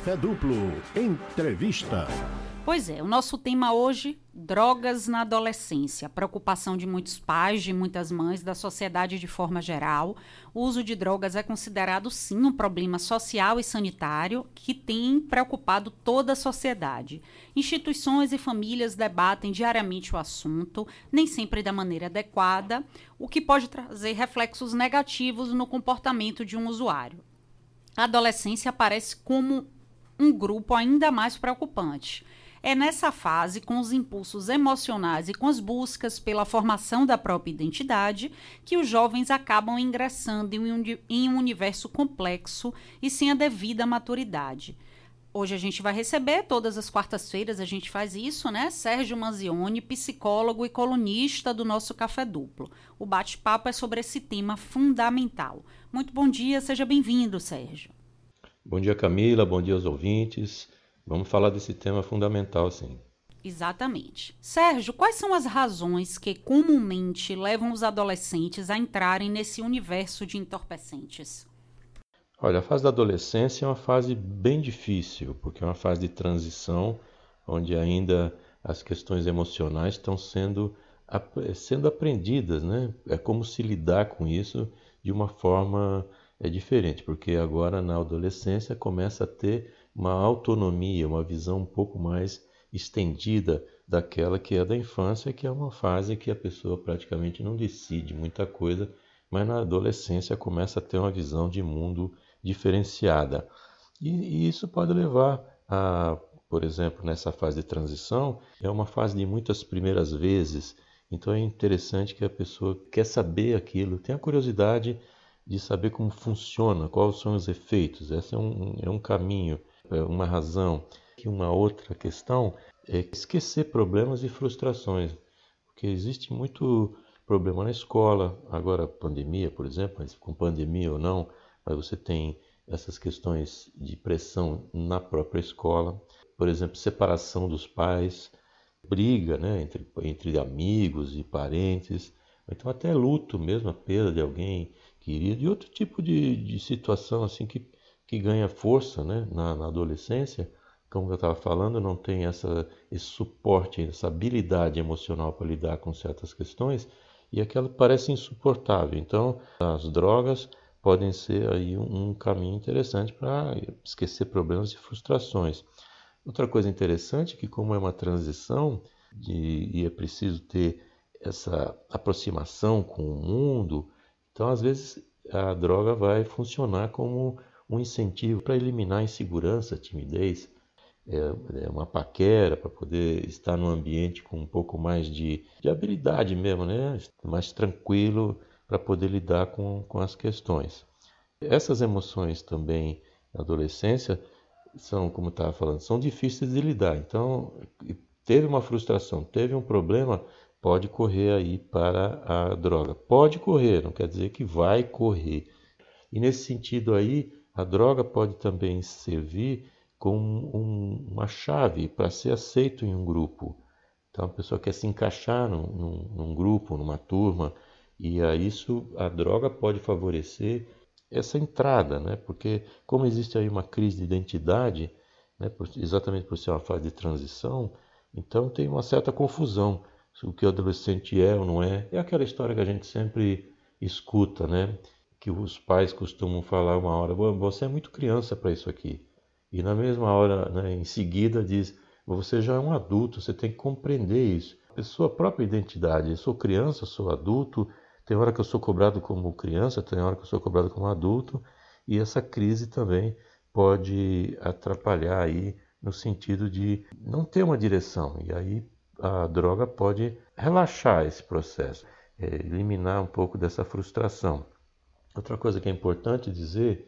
Café Duplo. Entrevista. Pois é, o nosso tema hoje, drogas na adolescência. Preocupação de muitos pais, de muitas mães, da sociedade de forma geral. O uso de drogas é considerado, sim, um problema social e sanitário que tem preocupado toda a sociedade. Instituições e famílias debatem diariamente o assunto, nem sempre da maneira adequada, o que pode trazer reflexos negativos no comportamento de um usuário. A adolescência aparece como um grupo ainda mais preocupante é nessa fase, com os impulsos emocionais e com as buscas pela formação da própria identidade, que os jovens acabam ingressando em um, universo complexo e sem a devida maturidade. Hoje a gente vai receber, todas as quartas-feiras a gente faz isso, né? Sérgio Manzioni, psicólogo e colunista do nosso Café Duplo. O bate-papo é sobre esse tema fundamental. Muito bom dia, seja bem-vindo, Sérgio. Bom dia, Camila, bom dia aos ouvintes. Vamos falar desse tema fundamental, sim. Exatamente. Sérgio, quais são as razões que comumente levam os adolescentes a entrarem nesse universo de entorpecentes? Olha, a fase da adolescência é uma fase bem difícil, porque é uma fase de transição onde ainda as questões emocionais estão sendo, sendo aprendidas, né? É como se lidar com isso de uma forma é diferente, porque agora na adolescência começa a ter uma autonomia, uma visão um pouco mais estendida daquela que é da infância, que é uma fase que a pessoa praticamente não decide muita coisa, mas na adolescência começa a ter uma visão de mundo diferenciada. E, e isso pode levar a, por exemplo, nessa fase de transição, é uma fase de muitas primeiras vezes, então é interessante que a pessoa quer saber aquilo, tem a curiosidade de saber como funciona, quais são os efeitos. Esse é um, é um caminho é, uma razão. E uma outra questão é esquecer problemas e frustrações, porque existe muito problema na escola, agora pandemia, por exemplo, mas com pandemia ou não, mas você tem essas questões de pressão na própria escola, por exemplo, separação dos pais, briga né, entre, entre amigos e parentes, então até luto mesmo, a perda de alguém querido, e outro tipo de, de situação assim que que ganha força né, na, na adolescência, como eu estava falando, não tem essa, esse suporte, essa habilidade emocional para lidar com certas questões e aquela parece insuportável. Então, as drogas podem ser aí um, um caminho interessante para esquecer problemas e frustrações. Outra coisa interessante é que como é uma transição de, e é preciso ter essa aproximação com o mundo, então às vezes a droga vai funcionar como um incentivo para eliminar insegurança, timidez, é, é uma paquera para poder estar num ambiente com um pouco mais de, de habilidade mesmo, né? mais tranquilo para poder lidar com, com as questões. Essas emoções também na adolescência são, como estava falando, são difíceis de lidar. Então, teve uma frustração, teve um problema, pode correr aí para a droga. Pode correr, não quer dizer que vai correr. E nesse sentido aí, a droga pode também servir como um, uma chave para ser aceito em um grupo. Então a pessoa quer se encaixar num, num, num grupo, numa turma, e a isso a droga pode favorecer essa entrada, né? porque como existe aí uma crise de identidade, né? exatamente por ser uma fase de transição, então tem uma certa confusão o que o adolescente é ou não é. É aquela história que a gente sempre escuta, né? que os pais costumam falar uma hora, você é muito criança para isso aqui. E na mesma hora, né, em seguida, diz, você já é um adulto, você tem que compreender isso. A sua própria identidade, eu sou criança, sou adulto, tem hora que eu sou cobrado como criança, tem hora que eu sou cobrado como adulto, e essa crise também pode atrapalhar aí no sentido de não ter uma direção. E aí a droga pode relaxar esse processo, é, eliminar um pouco dessa frustração. Outra coisa que é importante dizer,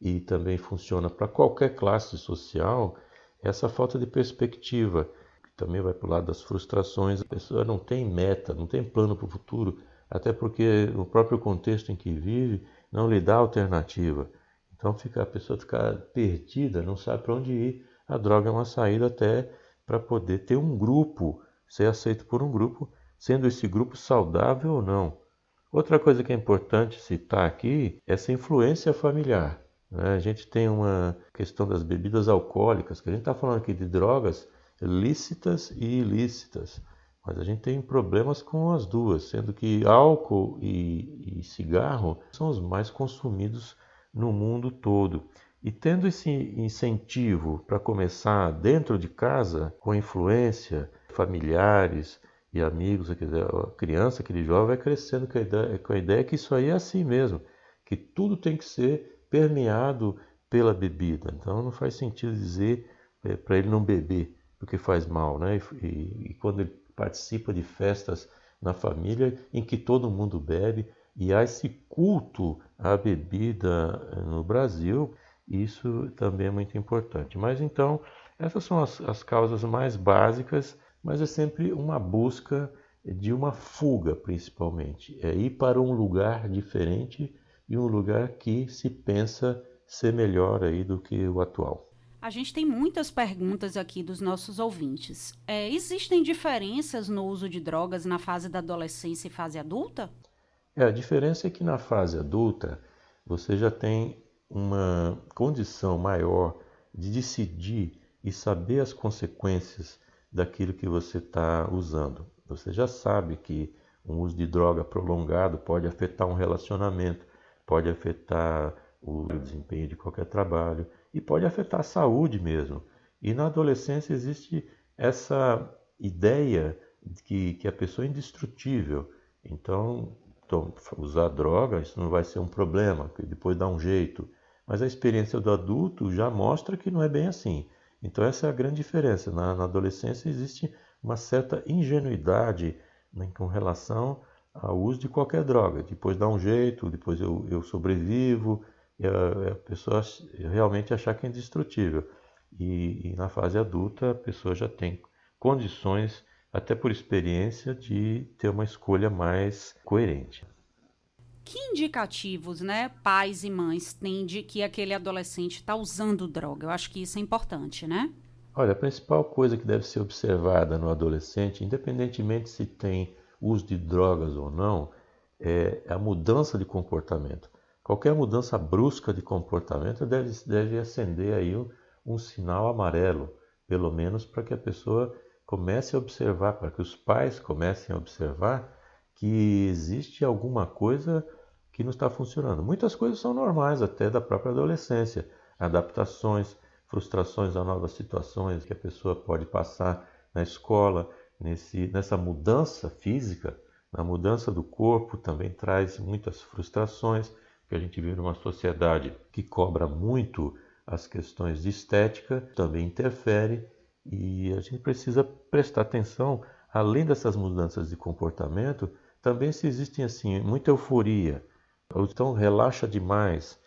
e também funciona para qualquer classe social, é essa falta de perspectiva, que também vai para o lado das frustrações. A pessoa não tem meta, não tem plano para o futuro, até porque o próprio contexto em que vive não lhe dá alternativa. Então fica, a pessoa fica perdida, não sabe para onde ir. A droga é uma saída até para poder ter um grupo, ser aceito por um grupo, sendo esse grupo saudável ou não. Outra coisa que é importante citar aqui é essa influência familiar. Né? A gente tem uma questão das bebidas alcoólicas, que a gente está falando aqui de drogas lícitas e ilícitas, mas a gente tem problemas com as duas, sendo que álcool e, e cigarro são os mais consumidos no mundo todo. E tendo esse incentivo para começar dentro de casa, com influência, familiares e amigos, a criança, aquele jovem vai crescendo com a, ideia, com a ideia que isso aí é assim mesmo, que tudo tem que ser permeado pela bebida. Então não faz sentido dizer é, para ele não beber, porque faz mal, né? E, e, e quando ele participa de festas na família em que todo mundo bebe e há esse culto à bebida no Brasil, isso também é muito importante. Mas então, essas são as, as causas mais básicas, mas é sempre uma busca de uma fuga, principalmente. É ir para um lugar diferente e um lugar que se pensa ser melhor aí do que o atual. A gente tem muitas perguntas aqui dos nossos ouvintes. É, existem diferenças no uso de drogas na fase da adolescência e fase adulta? É, a diferença é que na fase adulta você já tem uma condição maior de decidir e saber as consequências daquilo que você está usando. Você já sabe que um uso de droga prolongado pode afetar um relacionamento, pode afetar o desempenho de qualquer trabalho e pode afetar a saúde mesmo. E na adolescência existe essa ideia de que, que a pessoa é indestrutível. Então, usar droga, isso não vai ser um problema, depois dá um jeito. Mas a experiência do adulto já mostra que não é bem assim. Então, essa é a grande diferença. Na, na adolescência existe uma certa ingenuidade né, com relação ao uso de qualquer droga. Depois dá um jeito, depois eu, eu sobrevivo, e a, a pessoa realmente achar que é indestrutível. E, e, na fase adulta a pessoa já tem condições, até por experiência, de ter uma escolha mais coerente. Que indicativos, né, pais e mães têm de que aquele adolescente está usando droga? Eu acho que isso é importante, né? Olha, a principal coisa que deve ser observada no adolescente, independentemente se tem uso de drogas ou não, é a mudança de comportamento. Qualquer mudança brusca de comportamento deve, deve acender aí um, um sinal amarelo, pelo menos para que a pessoa comece a observar, para que os pais comecem a observar que existe alguma coisa que não está funcionando. Muitas coisas são normais, até da própria adolescência, adaptações, frustrações a novas situações que a pessoa pode passar na escola, nesse, nessa mudança física, na mudança do corpo também traz muitas frustrações que a gente vive numa sociedade que cobra muito as questões de estética, também interfere e a gente precisa prestar atenção, além dessas mudanças de comportamento, também se existem assim muita euforia, ou então relaxa demais,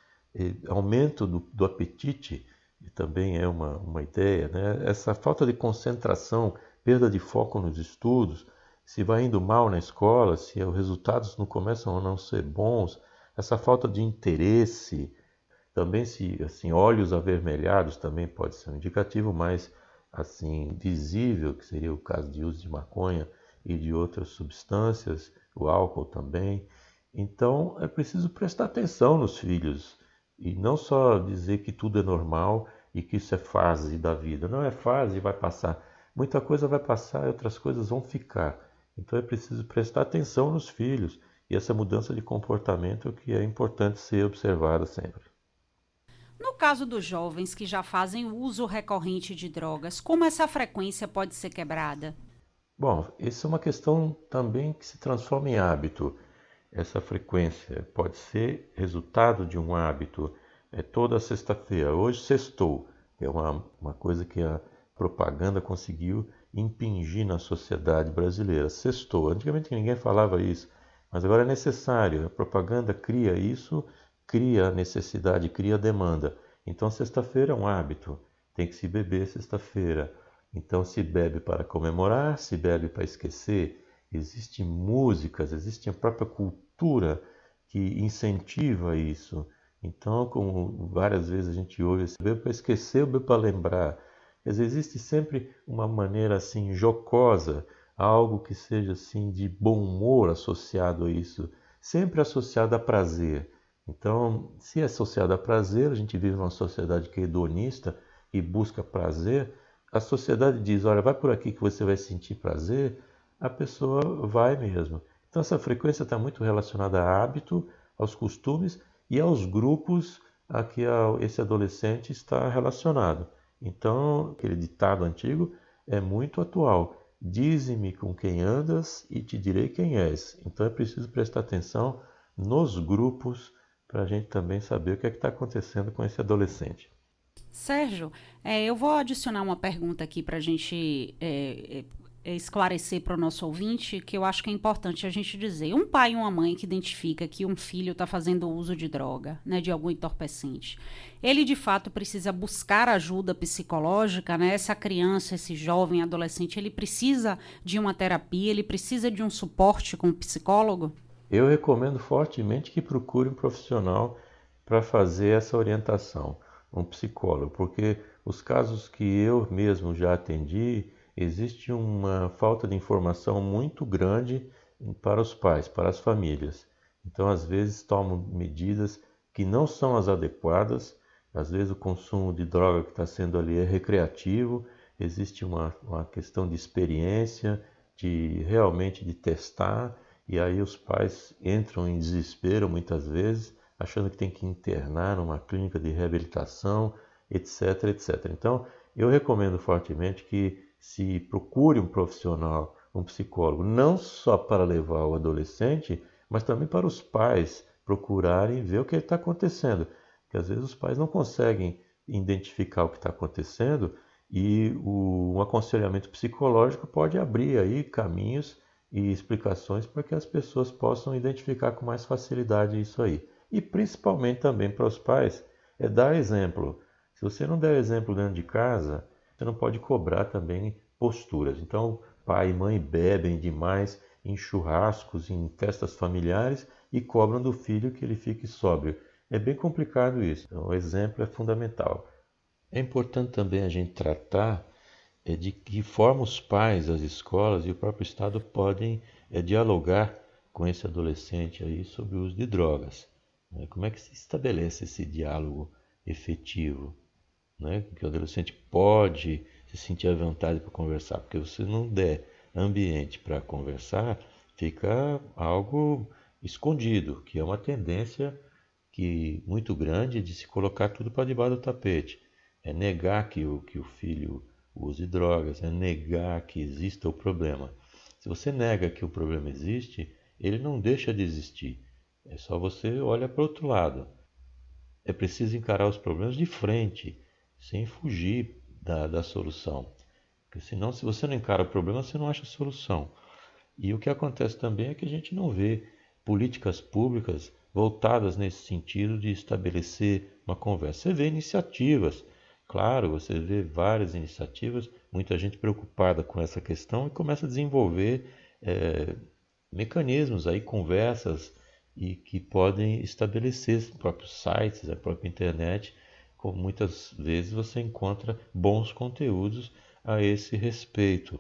aumento do, do apetite, também é uma, uma ideia, né? essa falta de concentração, perda de foco nos estudos, se vai indo mal na escola, se os resultados não começam a não ser bons, essa falta de interesse, também se assim olhos avermelhados também pode ser um indicativo mais assim visível, que seria o caso de uso de maconha e de outras substâncias, o álcool também. Então é preciso prestar atenção nos filhos e não só dizer que tudo é normal e que isso é fase da vida. Não é fase, vai passar. Muita coisa vai passar e outras coisas vão ficar. Então é preciso prestar atenção nos filhos e essa mudança de comportamento que é importante ser observada sempre. No caso dos jovens que já fazem uso recorrente de drogas, como essa frequência pode ser quebrada? Bom, isso é uma questão também que se transforma em hábito. Essa frequência pode ser resultado de um hábito. É toda sexta-feira. Hoje sextou. É uma, uma coisa que a propaganda conseguiu impingir na sociedade brasileira. Sextou. Antigamente ninguém falava isso. Mas agora é necessário, a propaganda cria isso, cria a necessidade, cria a demanda. Então, sexta-feira é um hábito, tem que se beber sexta-feira. Então, se bebe para comemorar, se bebe para esquecer. Existem músicas, existe a própria cultura que incentiva isso. Então, como várias vezes a gente ouve, se bebe para esquecer ou para lembrar. Existe sempre uma maneira assim jocosa algo que seja assim de bom humor associado a isso, sempre associado a prazer. Então, se é associado a prazer, a gente vive numa sociedade que é hedonista e busca prazer, a sociedade diz: olha, vai por aqui que você vai sentir prazer, a pessoa vai mesmo. Então, essa frequência está muito relacionada a hábito, aos costumes e aos grupos a que esse adolescente está relacionado. Então, aquele ditado antigo é muito atual. Dize-me com quem andas e te direi quem és. Então é preciso prestar atenção nos grupos para a gente também saber o que é está acontecendo com esse adolescente. Sérgio, é, eu vou adicionar uma pergunta aqui para a gente é, é esclarecer para o nosso ouvinte que eu acho que é importante a gente dizer. Um pai e uma mãe que identifica que um filho está fazendo uso de droga, né, de algum entorpecente, ele de fato precisa buscar ajuda psicológica, né? Essa criança, esse jovem, adolescente, ele precisa de uma terapia, ele precisa de um suporte com um psicólogo? Eu recomendo fortemente que procure um profissional para fazer essa orientação, um psicólogo, porque os casos que eu mesmo já atendi, existe uma falta de informação muito grande para os pais, para as famílias. Então, às vezes, tomam medidas que não são as adequadas, às vezes, o consumo de droga que está sendo ali é recreativo, existe uma, uma questão de experiência, de realmente de testar, e aí os pais entram em desespero muitas vezes, achando que tem que internar numa clínica de reabilitação, etc, etc. Então, eu recomendo fortemente que se procure um profissional, um psicólogo, não só para levar o adolescente, mas também para os pais procurarem ver o que está acontecendo. Porque às vezes os pais não conseguem identificar o que está acontecendo e o, um aconselhamento psicológico pode abrir aí caminhos e explicações para que as pessoas possam identificar com mais facilidade isso aí. E principalmente também para os pais é dar exemplo. Se você não der exemplo dentro de casa, você não pode cobrar também posturas. Então, pai e mãe bebem demais em churrascos, em festas familiares e cobram do filho que ele fique sóbrio. É bem complicado isso. Então, o exemplo é fundamental. É importante também a gente tratar é, de que forma os pais, as escolas e o próprio Estado podem é, dialogar com esse adolescente aí sobre o uso de drogas. Né? Como é que se estabelece esse diálogo efetivo? né? que o adolescente pode se sentir à vontade para conversar, porque se não der ambiente para conversar, fica algo escondido, que é uma tendência que muito grande de se colocar tudo para debaixo do tapete. É negar que o, que o filho use drogas, é negar que exista o problema. Se você nega que o problema existe, ele não deixa de existir. É só você olha para o outro lado. É preciso encarar os problemas de frente sem fugir da, da solução. Porque senão, se você não encara o problema, você não acha solução. E o que acontece também é que a gente não vê políticas públicas voltadas nesse sentido de estabelecer uma conversa. Você vê iniciativas, claro, você vê várias iniciativas, muita gente preocupada com essa questão e começa a desenvolver é, mecanismos aí, conversas e que podem estabelecer próprios sites, a própria internet, muitas vezes você encontra bons conteúdos a esse respeito.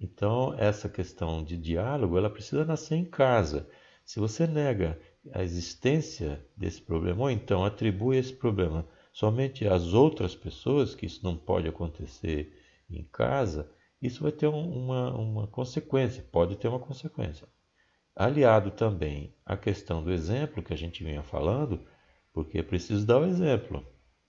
Então, essa questão de diálogo, ela precisa nascer em casa. Se você nega a existência desse problema, ou então atribui esse problema somente às outras pessoas, que isso não pode acontecer em casa, isso vai ter uma, uma consequência, pode ter uma consequência. Aliado também à questão do exemplo que a gente vinha falando, porque é preciso dar o exemplo.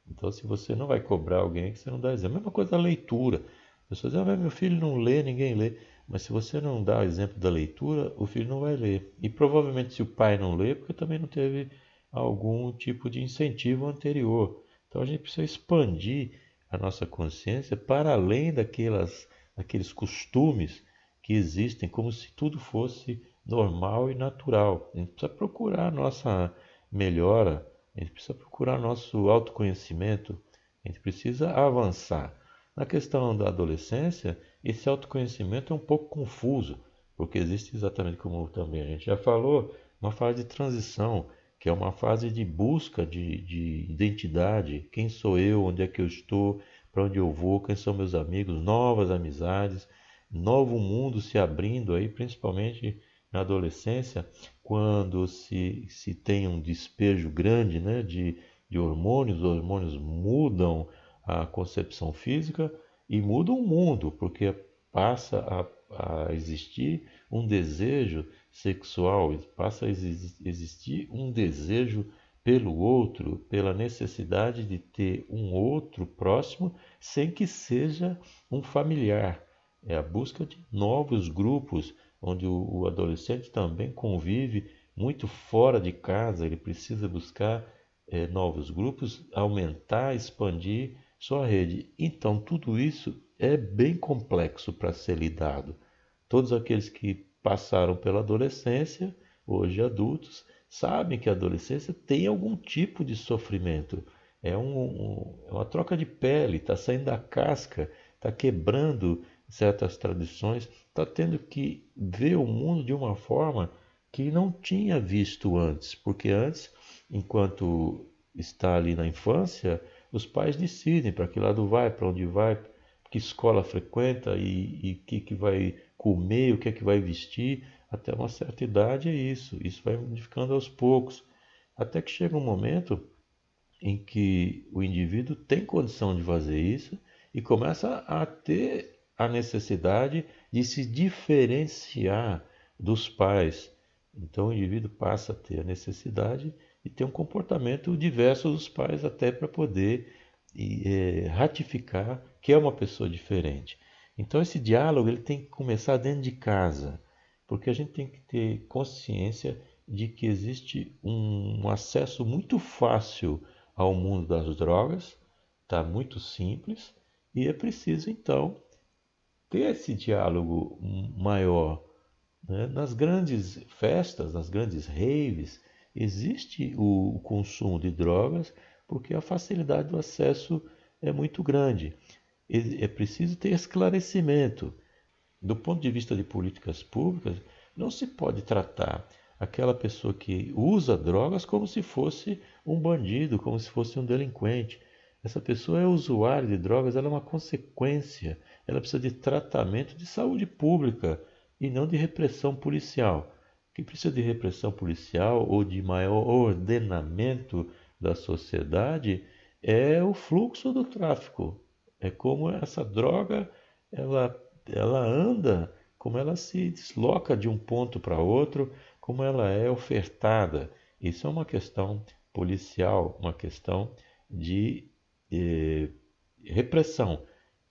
Então, se você não vai cobrar alguém que você não dá exemplo. A mesma coisa da leitura. As pessoas dizem, ah, meu filho não lê, ninguém lê. Mas se você não dá o exemplo da leitura, o filho não vai ler. E provavelmente se o pai não lê, porque também não teve algum tipo de incentivo anterior. Então a gente precisa expandir a nossa consciência para além daquelas, daqueles costumes que existem, como se tudo fosse normal e natural. A gente precisa procurar a nossa melhora a gente precisa procurar nosso autoconhecimento, a gente precisa avançar. Na questão da adolescência, esse autoconhecimento é um pouco confuso, porque existe exatamente como também a gente já falou, uma fase de transição, que é uma fase de busca de, de identidade, quem sou eu, onde é que eu estou, para onde eu vou, quem são meus amigos, novas amizades, novo mundo se abrindo aí, principalmente na adolescência, quando se, se tem um despejo grande né, de, de hormônios, os hormônios mudam a concepção física e mudam o mundo, porque passa a, a existir um desejo sexual, passa a existir um desejo pelo outro, pela necessidade de ter um outro próximo sem que seja um familiar. É a busca de novos grupos, onde o, o adolescente também convive muito fora de casa, ele precisa buscar é, novos grupos, aumentar, expandir sua rede. Então, tudo isso é bem complexo para ser lidado. Todos aqueles que passaram pela adolescência, hoje adultos, sabem que a adolescência tem algum tipo de sofrimento. É, um, um, é uma troca de pele, está saindo da casca, está quebrando certas tradições, está tendo que ver o mundo de uma forma que não tinha visto antes, porque antes, enquanto está ali na infância, os pais decidem para que lado vai, para onde vai, que escola frequenta e o que, que vai comer, o que é que vai vestir. Até uma certa idade é isso. Isso vai modificando aos poucos. Até que chega um momento em que o indivíduo tem condição de fazer isso e começa a ter a necessidade de se diferenciar dos pais. Então o indivíduo passa a ter a necessidade de ter um comportamento diverso dos pais até para poder é, ratificar que é uma pessoa diferente. Então esse diálogo ele tem que começar dentro de casa, porque a gente tem que ter consciência de que existe um acesso muito fácil ao mundo das drogas, está muito simples e é preciso então ter esse diálogo maior. Né? Nas grandes festas, nas grandes raves, existe o consumo de drogas porque a facilidade do acesso é muito grande. É preciso ter esclarecimento. Do ponto de vista de políticas públicas, não se pode tratar aquela pessoa que usa drogas como se fosse um bandido, como se fosse um delinquente. Essa pessoa é usuária de drogas, ela é uma consequência, ela precisa de tratamento de saúde pública e não de repressão policial. Quem precisa de repressão policial ou de maior ordenamento da sociedade é o fluxo do tráfico. É como essa droga ela, ela anda, como ela se desloca de um ponto para outro, como ela é ofertada. Isso é uma questão policial, uma questão de eh, repressão.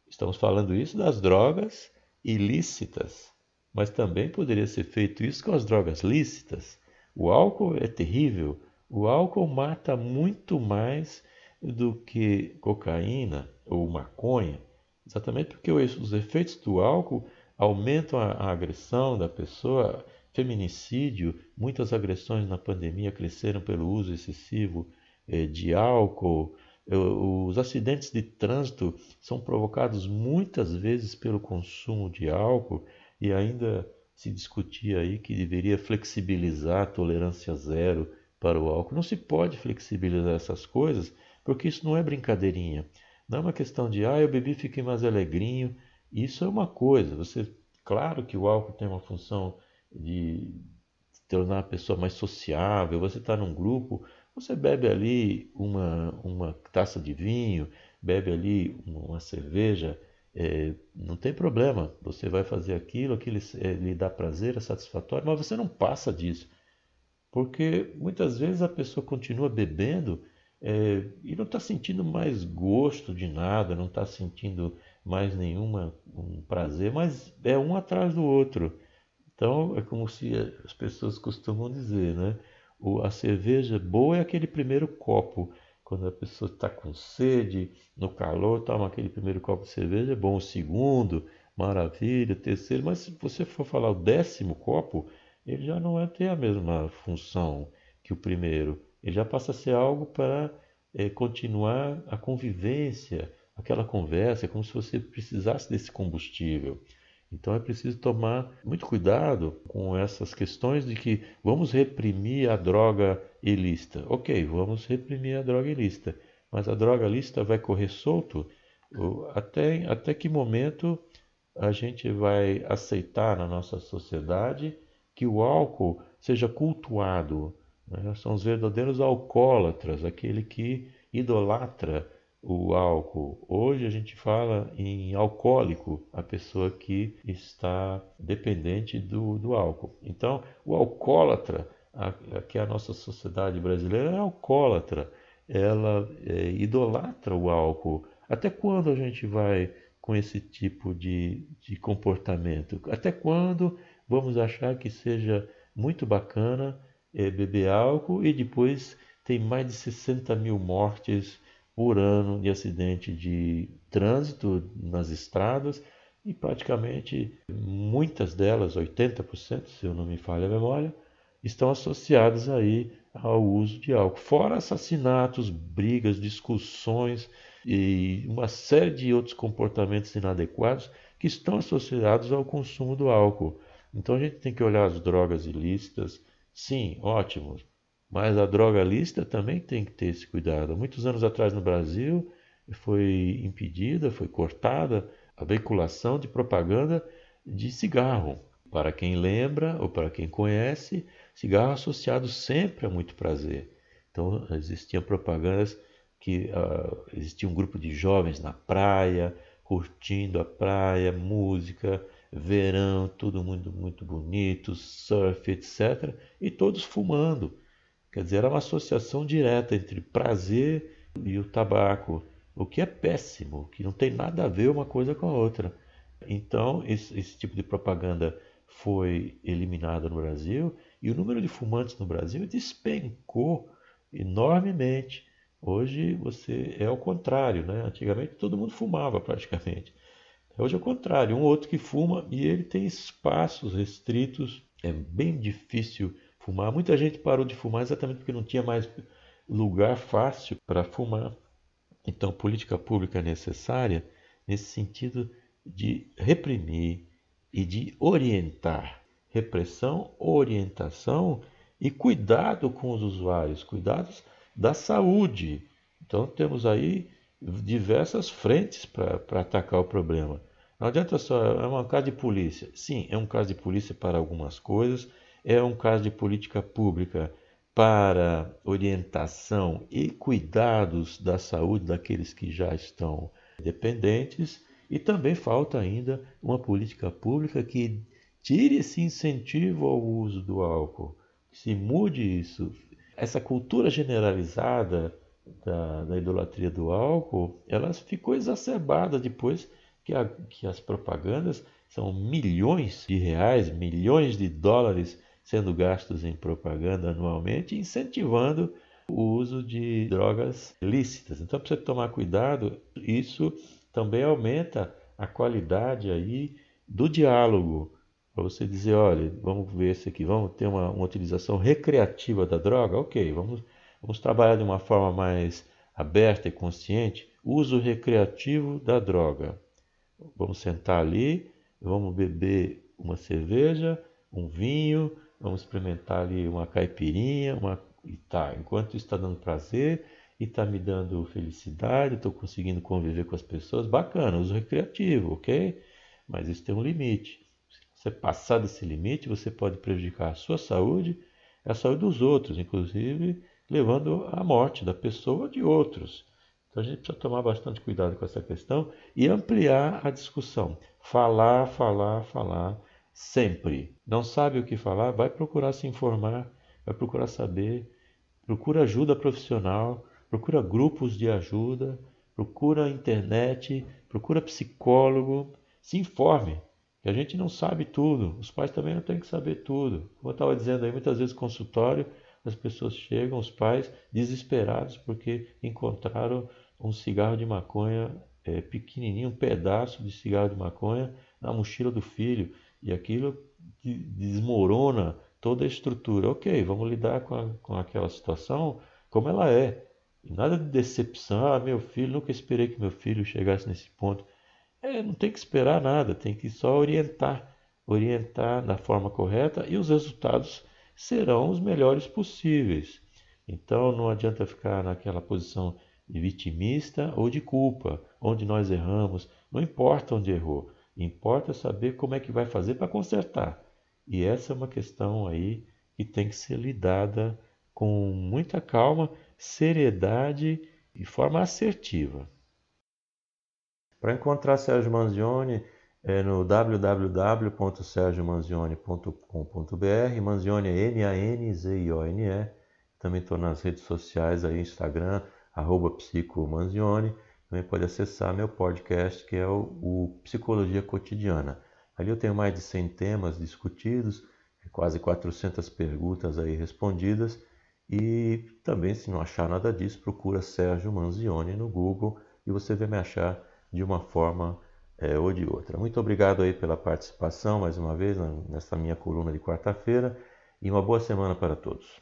Estamos falando isso das drogas ilícitas, mas também poderia ser feito isso com as drogas lícitas. O álcool é terrível, o álcool mata muito mais do que cocaína ou maconha, exatamente porque os efeitos do álcool aumentam a, agressão da pessoa, feminicídio, muitas agressões na pandemia cresceram pelo uso excessivo eh, de álcool. Os acidentes de trânsito são provocados muitas vezes pelo consumo de álcool e ainda se discutia aí que deveria flexibilizar a tolerância zero para o álcool. Não se pode flexibilizar essas coisas, porque isso não é brincadeirinha. Não é uma questão de, ah, eu bebi, fiquei mais alegrinho. Isso é uma coisa. Você, claro que o álcool tem uma função de tornar a pessoa mais sociável. Você está num grupo, você bebe ali uma, uma taça de vinho, bebe ali uma cerveja, é, não tem problema. Você vai fazer aquilo, aquilo é, lhe dá prazer, é satisfatório, mas você não passa disso. Porque muitas vezes a pessoa continua bebendo é, e não está sentindo mais gosto de nada, não está sentindo mais nenhuma um prazer, mas é um atrás do outro. Então é como se as pessoas costumam dizer, né? O, a cerveja boa é aquele primeiro copo. Quando a pessoa está com sede, no calor, toma aquele primeiro copo de cerveja, é bom. O segundo, maravilha. O terceiro, mas se você for falar o décimo copo, ele já não vai ter a mesma função que o primeiro. Ele já passa a ser algo para é, continuar a convivência, aquela conversa, é como se você precisasse desse combustível. Então é preciso tomar muito cuidado com essas questões de que vamos reprimir a droga ilícita. Ok, vamos reprimir a droga ilícita, mas a droga ilícita vai correr solto? Até, até que momento a gente vai aceitar na nossa sociedade que o álcool seja cultuado. Né? São os verdadeiros alcoólatras, aquele que idolatra o álcool. Hoje a gente fala em alcoólico, a pessoa que está dependente do, do álcool. Então, o alcoólatra, que a nossa sociedade brasileira é alcoólatra, ela é, idolatra o álcool. Até quando a gente vai com esse tipo de, de comportamento? Até quando vamos achar que seja muito bacana é, beber álcool e depois tem mais de 60 mil mortes por ano de acidente de trânsito nas estradas e praticamente muitas delas, 80%, se eu não me falha a memória, estão associadas aí ao uso de álcool. Fora assassinatos, brigas, discussões e uma série de outros comportamentos inadequados que estão associados ao consumo do álcool. Então a gente tem que olhar as drogas ilícitas, sim, ótimo, mas a droga lista também tem que ter esse cuidado. muitos anos atrás no Brasil foi impedida, foi cortada a veiculação de propaganda de cigarro. Para quem lembra ou para quem conhece, cigarro associado sempre a muito prazer. Então existiam propagandas que uh, existia um grupo de jovens na praia, curtindo a praia, música, verão, todo mundo muito bonito, surf, etc. E todos fumando. Quer dizer, era uma associação direta entre prazer e o tabaco, o que é péssimo, que não tem nada a ver uma coisa com a outra. Então, esse, esse tipo de propaganda foi eliminada no Brasil e o número de fumantes no Brasil despencou enormemente. Hoje você é o contrário, né? Antigamente todo mundo fumava praticamente. Hoje é o contrário, um outro que fuma e ele tem espaços restritos. É bem difícil fumar. Muita gente parou de fumar exatamente porque não tinha mais lugar fácil para fumar. Então, política pública é necessária nesse sentido de reprimir e de orientar. Repressão, orientação e cuidado com os usuários, cuidados da saúde. Então, temos aí diversas frentes para atacar o problema. Não adianta só, é um caso de polícia. Sim, é um caso de polícia para algumas coisas, é um caso de política pública para orientação e cuidados da saúde daqueles que já estão dependentes, e também falta ainda uma política pública que tire esse incentivo ao uso do álcool, que se mude isso. Essa cultura generalizada da, da idolatria do álcool, ela ficou exacerbada depois que, a, que as propagandas são milhões de reais, milhões de dólares sendo gastos em propaganda anualmente, incentivando o uso de drogas lícitas. Então precisa tomar cuidado, isso também aumenta a qualidade aí do diálogo. Para você dizer, olha, vamos ver isso aqui, vamos ter uma, uma utilização recreativa da droga, ok, vamos, vamos trabalhar de uma forma mais aberta e consciente, uso recreativo da droga. Vamos sentar ali, vamos beber uma cerveja, um vinho, vamos experimentar ali uma caipirinha, uma e tá, enquanto está dando prazer e está me dando felicidade, estou conseguindo conviver com as pessoas, bacana, uso recreativo, ok? Mas isso tem um limite. Se você passar desse limite, você pode prejudicar a sua saúde a saúde dos outros, inclusive levando à morte da pessoa ou de outros. Então a gente precisa tomar bastante cuidado com essa questão e ampliar a discussão. Falar, falar, falar sempre. Não sabe o que falar? Vai procurar se informar, vai procurar saber, procura ajuda profissional, procura grupos de ajuda, procura internet, procura psicólogo, se informe. Que a gente não sabe tudo, os pais também não têm que saber tudo. Como eu estava dizendo aí, muitas vezes consultório, as pessoas chegam, os pais, desesperados porque encontraram um cigarro de maconha é, pequenininho, um pedaço de cigarro de maconha na mochila do filho e aquilo desmorona toda a estrutura. Ok, vamos lidar com, a, com aquela situação como ela é. E nada de decepção. Ah, meu filho, nunca esperei que meu filho chegasse nesse ponto. É, não tem que esperar nada, tem que só orientar. Orientar da forma correta e os resultados serão os melhores possíveis. Então não adianta ficar naquela posição de vitimista ou de culpa, onde nós erramos, não importa onde errou. Importa saber como é que vai fazer para consertar. E essa é uma questão aí e tem que ser lidada com muita calma, seriedade e forma assertiva. Para encontrar Sérgio Manzioni é no www.sergiomanzioni.com.br. Manzioni é M-A-N-Z-I-O-N-E. Também estou nas redes sociais, aí, Instagram, arroba psicomanzioni. Também pode acessar meu podcast, que é o, o Psicologia Cotidiana. Ali eu tenho mais de 100 temas discutidos, quase 400 perguntas aí respondidas. E também, se não achar nada disso, procura Sérgio Manzioni no Google e você vai me achar de uma forma é, ou de outra. Muito obrigado aí pela participação mais uma vez nessa minha coluna de quarta-feira e uma boa semana para todos.